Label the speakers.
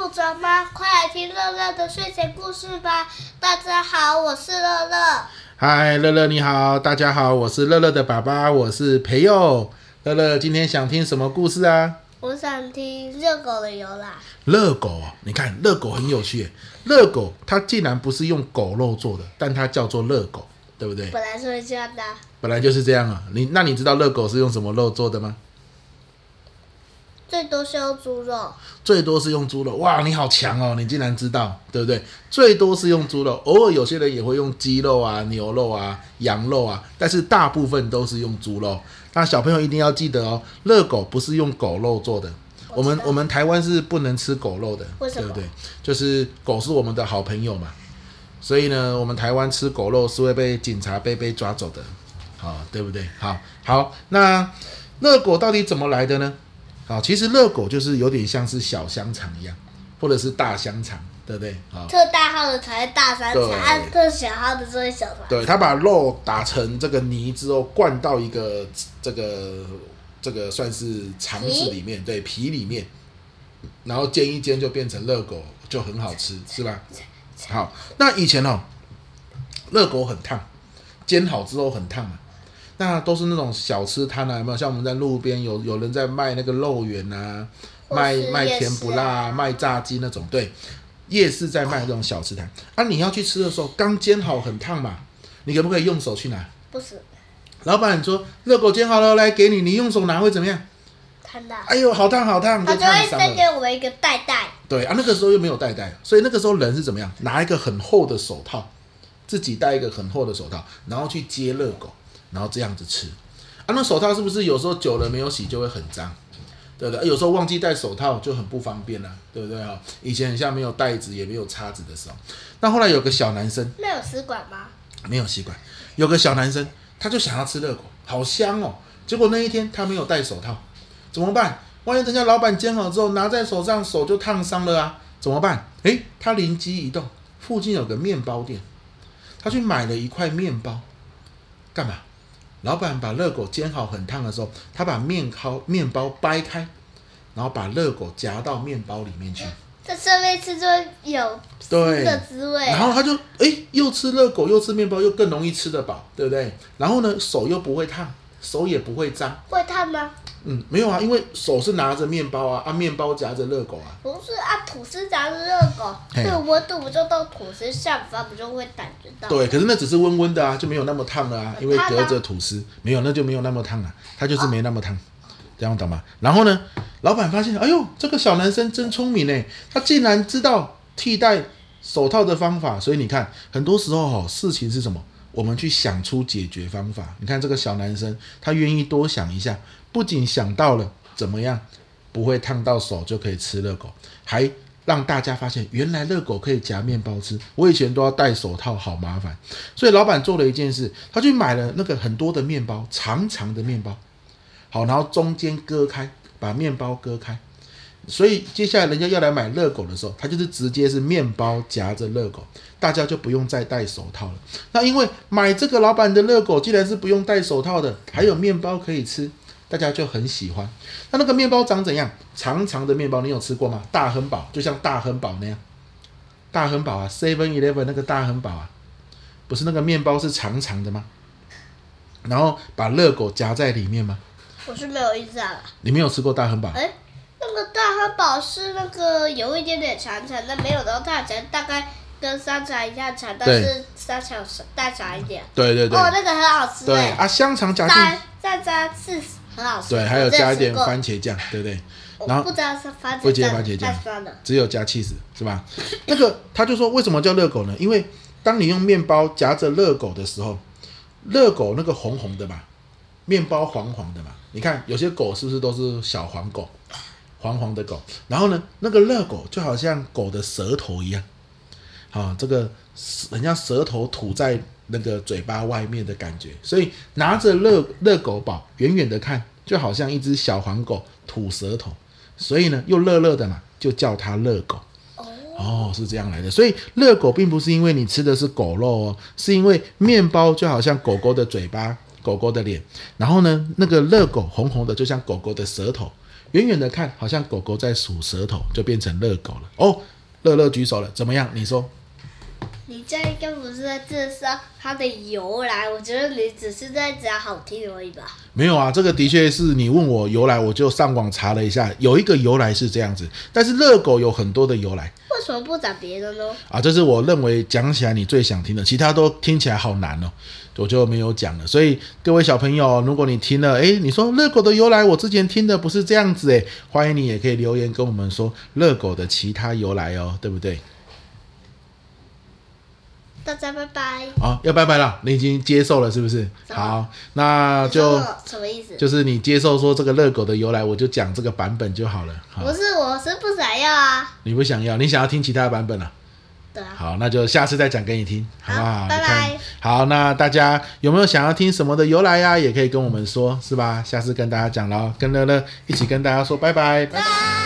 Speaker 1: 不着吗？快来听乐乐的睡前故事吧！大家好，我是乐乐。
Speaker 2: 嗨，乐乐你好，大家好，我是乐乐的爸爸，我是培佑。乐乐今天想听什么故事啊？
Speaker 1: 我想听热狗的由来。
Speaker 2: 热狗，你看热狗很有趣。热狗它竟然不是用狗肉做的，但它叫做热狗，对不对？
Speaker 1: 本来是会这样的。
Speaker 2: 本来就是这样啊。你那你知道热狗是用什么肉做的吗？
Speaker 1: 最多是用猪肉，
Speaker 2: 最多是用猪肉。哇，你好强哦！你竟然知道，对不对？最多是用猪肉，偶尔有些人也会用鸡肉啊、牛肉啊、羊肉啊，但是大部分都是用猪肉。那小朋友一定要记得哦，热狗不是用狗肉做的。我，我们我们台湾是不能吃狗肉的，对不对？就是狗是我们的好朋友嘛，所以呢，我们台湾吃狗肉是会被警察被被抓走的，好，对不对？好，好，那热狗到底怎么来的呢？啊，其实热狗就是有点像是小香肠一样，或者是大香肠，对不对？啊，
Speaker 1: 特大号的才是大香肠，特小号的才是小肠。
Speaker 2: 对，他把肉打成这个泥之后，灌到一个这个这个算是肠子里面，对，皮里面，然后煎一煎就变成热狗，就很好吃，是吧？好，那以前哦，热狗很烫，煎好之后很烫嘛。那都是那种小吃摊啊，有没有？像我们在路边有有人在卖那个肉圆啊，卖卖甜不辣、啊、卖炸鸡那种。对，夜市在卖这种小吃摊。啊，你要去吃的时候，刚煎好很烫嘛，你可不可以用手去拿？
Speaker 1: 不是。
Speaker 2: 老板说热狗煎好了，来给你，你用手拿会怎么样？
Speaker 1: 烫到。
Speaker 2: 哎呦，好烫好烫！
Speaker 1: 他就会再给我一个袋袋。
Speaker 2: 对啊，那个时候又没有袋袋，所以那个时候人是怎么样？拿一个很厚的手套，自己戴一个很厚的手套，然后去接热狗。然后这样子吃，啊，那手套是不是有时候久了没有洗就会很脏，对不对？有时候忘记戴手套就很不方便了，对不对啊？以前很像没有袋子也没有叉子的时候，那后来有个小男生，
Speaker 1: 没有吸管吗？
Speaker 2: 没有吸管，有个小男生他就想要吃热狗，好香哦。结果那一天他没有戴手套，怎么办？万一等下老板煎好之后拿在手上手就烫伤了啊，怎么办？诶，他灵机一动，附近有个面包店，他去买了一块面包，干嘛？老板把热狗煎好很烫的时候，他把面烤面包掰开，然后把热狗夹到面包里面去。
Speaker 1: 这上面吃就有对的滋味。
Speaker 2: 然后他就哎，又吃热狗又吃面包，又更容易吃得饱，对不对？然后呢，手又不会烫，手也不会脏。
Speaker 1: 会烫吗？
Speaker 2: 嗯，没有啊，因为手是拿着面包啊，啊，面包夹着热狗啊。
Speaker 1: 不是啊，吐司夹着热狗，这个温度不就到吐司下方，不就会感觉到？
Speaker 2: 对，可是那只是温温的啊，就没有那么烫了啊，因为隔着吐司，没有，那就没有那么烫了，它就是没那么烫，哦、这样懂吗？然后呢，老板发现，哎呦，这个小男生真聪明呢，他竟然知道替代手套的方法，所以你看，很多时候哦，事情是什么？我们去想出解决方法。你看这个小男生，他愿意多想一下，不仅想到了怎么样不会烫到手就可以吃热狗，还让大家发现原来热狗可以夹面包吃。我以前都要戴手套，好麻烦。所以老板做了一件事，他去买了那个很多的面包，长长的面包，好，然后中间割开，把面包割开。所以接下来人家要来买热狗的时候，他就是直接是面包夹着热狗，大家就不用再戴手套了。那因为买这个老板的热狗既然是不用戴手套的，还有面包可以吃，大家就很喜欢。那那个面包长怎样？长长的面包，你有吃过吗？大亨堡就像大亨堡那样，大亨堡啊，Seven Eleven 那个大亨堡啊，不是那个面包是长长的吗？然后把热狗夹在里面吗？
Speaker 1: 我是没有印象了。
Speaker 2: 你没有吃过大亨堡？
Speaker 1: 欸那个大亨堡是那个有一点点长长，的没有到大长，大概跟香肠一样长，但是香肠大长一点。
Speaker 2: 对对对。
Speaker 1: 哦，那个很好吃。
Speaker 2: 对啊，香肠夹进
Speaker 1: 再加刺很好吃。
Speaker 2: 对，还有加一点番茄酱，对不对？然后
Speaker 1: 不知道是番茄酱。
Speaker 2: 不加番茄酱，只有加起司，是吧？那个他就说，为什么叫热狗呢？因为当你用面包夹着热狗的时候，热狗那个红红的嘛，面包黄黄的嘛，你看有些狗是不是都是小黄狗？黄黄的狗，然后呢，那个热狗就好像狗的舌头一样，啊，这个很像舌头吐在那个嘴巴外面的感觉，所以拿着热热狗宝，远远的看就好像一只小黄狗吐舌头，所以呢又热热的嘛，就叫它热狗。哦，是这样来的，所以热狗并不是因为你吃的是狗肉哦，是因为面包就好像狗狗的嘴巴、狗狗的脸，然后呢，那个热狗红红的就像狗狗的舌头。远远的看，好像狗狗在数舌头，就变成热狗了。哦，乐乐举手了，怎么样？你说？
Speaker 1: 你这应该不是在介绍它的由来，我觉得你只是在讲好听而已吧。
Speaker 2: 没有啊，这个的确是你问我由来，我就上网查了一下，有一个由来是这样子，但是热狗有很多的由来。
Speaker 1: 为什么不讲别的呢？
Speaker 2: 啊，这是我认为讲起来你最想听的，其他都听起来好难哦，我就没有讲了。所以各位小朋友，如果你听了，诶，你说热狗的由来，我之前听的不是这样子，诶，欢迎你也可以留言跟我们说热狗的其他由来哦，对不对？
Speaker 1: 大家拜拜。
Speaker 2: 好、哦，要拜拜了，你已经接受了是不是？好，那就
Speaker 1: 什么意思？
Speaker 2: 就是你接受说这个热狗的由来，我就讲这个版本就好了。好，
Speaker 1: 不是，我是不想要啊。
Speaker 2: 你不想要，你想要听其他的版本啊？
Speaker 1: 对啊。
Speaker 2: 好，那就下次再讲给你听，好不好？
Speaker 1: 拜拜。
Speaker 2: 好，那大家有没有想要听什么的由来呀、啊？也可以跟我们说，是吧？下次跟大家讲了，跟乐乐一起跟大家说拜拜。拜拜。